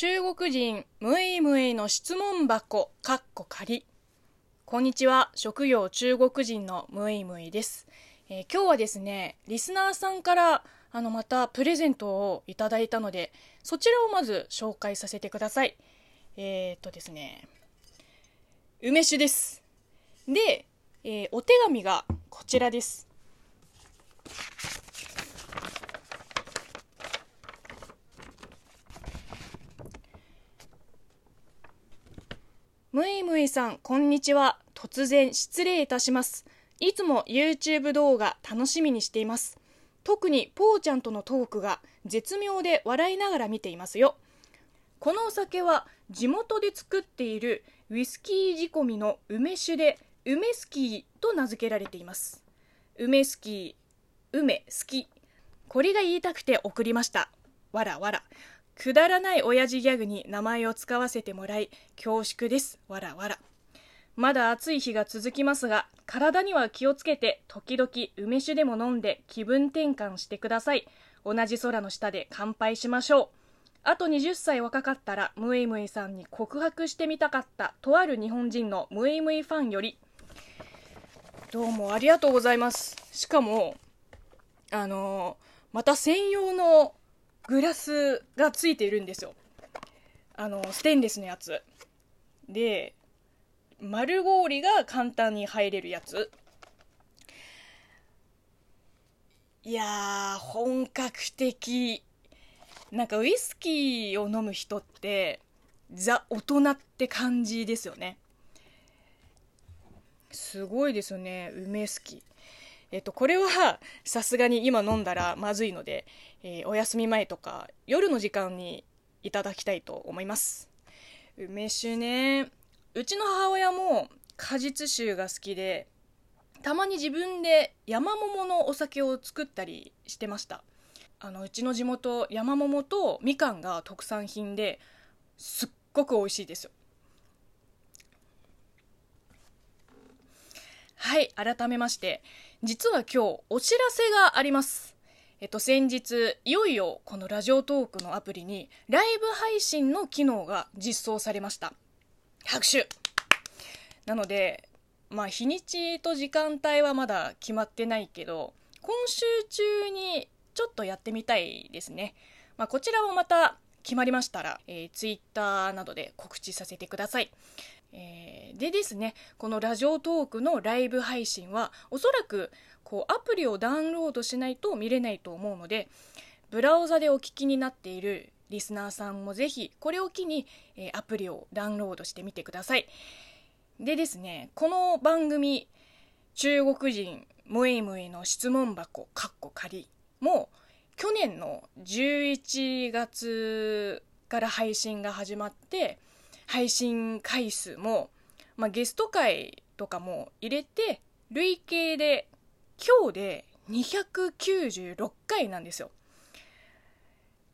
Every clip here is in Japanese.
中国人ムイムイの質問箱かっこ仮。こんにちは。職業中国人のムイムイです、えー、今日はですねリスナーさんからあのまたプレゼントをいただいたのでそちらをまず紹介させてください。えー、っとですね梅酒です。で、えー、お手紙がこちらです。むいむいさん、こんにちは。突然失礼いたします。いつも YouTube 動画楽しみにしています。特にぽーちゃんとのトークが絶妙で笑いながら見ていますよ。このお酒は地元で作っているウイスキー仕込みの梅酒で梅スキーと名付けられています。梅スキー、梅好き。これが言いたくて送りました。わらわら。くだらない親父ギャグに名前を使わせてもらい恐縮です。わらわら。まだ暑い日が続きますが体には気をつけて時々梅酒でも飲んで気分転換してください。同じ空の下で乾杯しましょう。あと20歳若かったらムイムイさんに告白してみたかったとある日本人のムイムイファンより。どうもありがとうございます。しかもあのまた専用のグラスがついているんですよ。あのステンレスのやつ。で丸氷が簡単に入れるやつ。いやー本格的。なんかウイスキーを飲む人ってザ大人って感じですよね。すごいですよね梅好きえっと、これはさすがに今飲んだらまずいので、えー、お休み前とか夜の時間にいただきたいと思います。梅酒ねうちの母親も果実酒が好きでたまに自分で山桃のお酒を作ったりしてました。あのうちの地元山桃とみかんが特産品ですっごく美味しいですよ。はい改めまして実は今日お知らせがあります。えっと、先日、いよいよこのラジオトークのアプリにライブ配信の機能が実装されました。拍手なので、まあ、日にちと時間帯はまだ決まってないけど、今週中にちょっとやってみたいですね。まあ、こちらもまた決まりましたら、えー、ツイッターなどで告知させてください。えー、でですねこのラジオトークのライブ配信はおそらくこうアプリをダウンロードしないと見れないと思うのでブラウザでお聞きになっているリスナーさんもぜひこれを機に、えー、アプリをダウンロードしてみてくださいでですねこの番組中国人ムイムイの質問箱かっこ仮も去年の11月から配信が始まって配信回数も、まあ、ゲスト回とかも入れて累計で今日で296回なんですよ。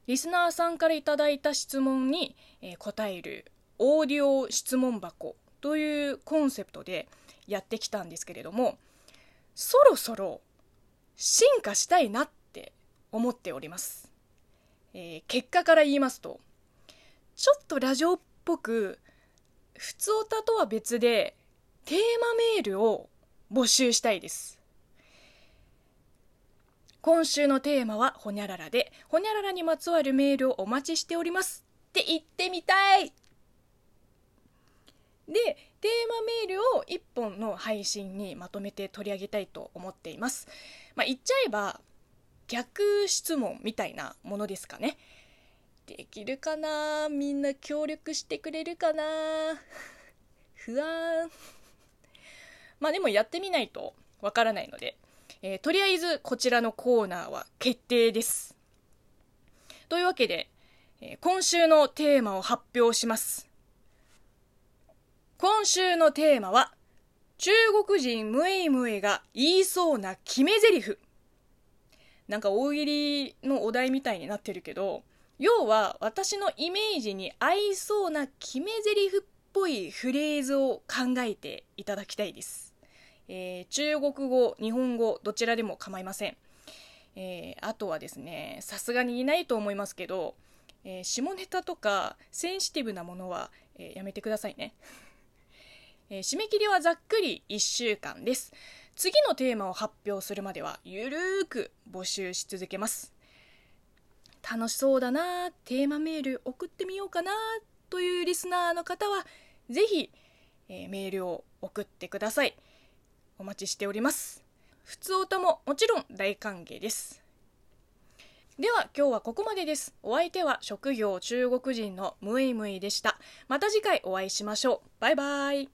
リスナーさんから頂いた質問に、答えるオーディオ質問箱というコンセプトでやってきたんですけれどもそろそろ進化したいなって思っております、えー、結果から言いますとちょっとラジオっぽく普通歌とは別でテーマメールを募集したいです。今週のテーマはほにゃららでほにゃららにまつわるメールをお待ちしております。って言ってみたい。でテーマメールを1本の配信にまとめて取り上げたいと思っています。まあ言っちゃえば逆質問みたいなものですかね。できるかな？みんな協力してくれるかな？不安。まあでもやってみないとわからないので、えー、とりあえずこちらのコーナーは決定です。というわけで、えー、今週のテーマを発表します。今週のテーマは中国人ムイムイが言いそうな決め台詞。なんか大喜利のお題みたいになってるけど要は私のイメージに合いそうな決め台詞っぽいフレーズを考えていただきたいです、えー、中国語日本語どちらでも構いません、えー、あとはですねさすがにいないと思いますけど、えー、下ネタとかセンシティブなものは、え、やめてくださいね、え、締め切りはざっくり1週間です。次のテーマを発表するまではゆるーく募集し続けます。楽しそうだなテーマメール送ってみようかなというリスナーの方はぜひ、えー、メールを送ってください。お待ちしております。普通歌ももちろん大歓迎です。では今日はここまでです。お相手は職業中国人のムイムイでした。また次回お会いしましょう。バイバイ。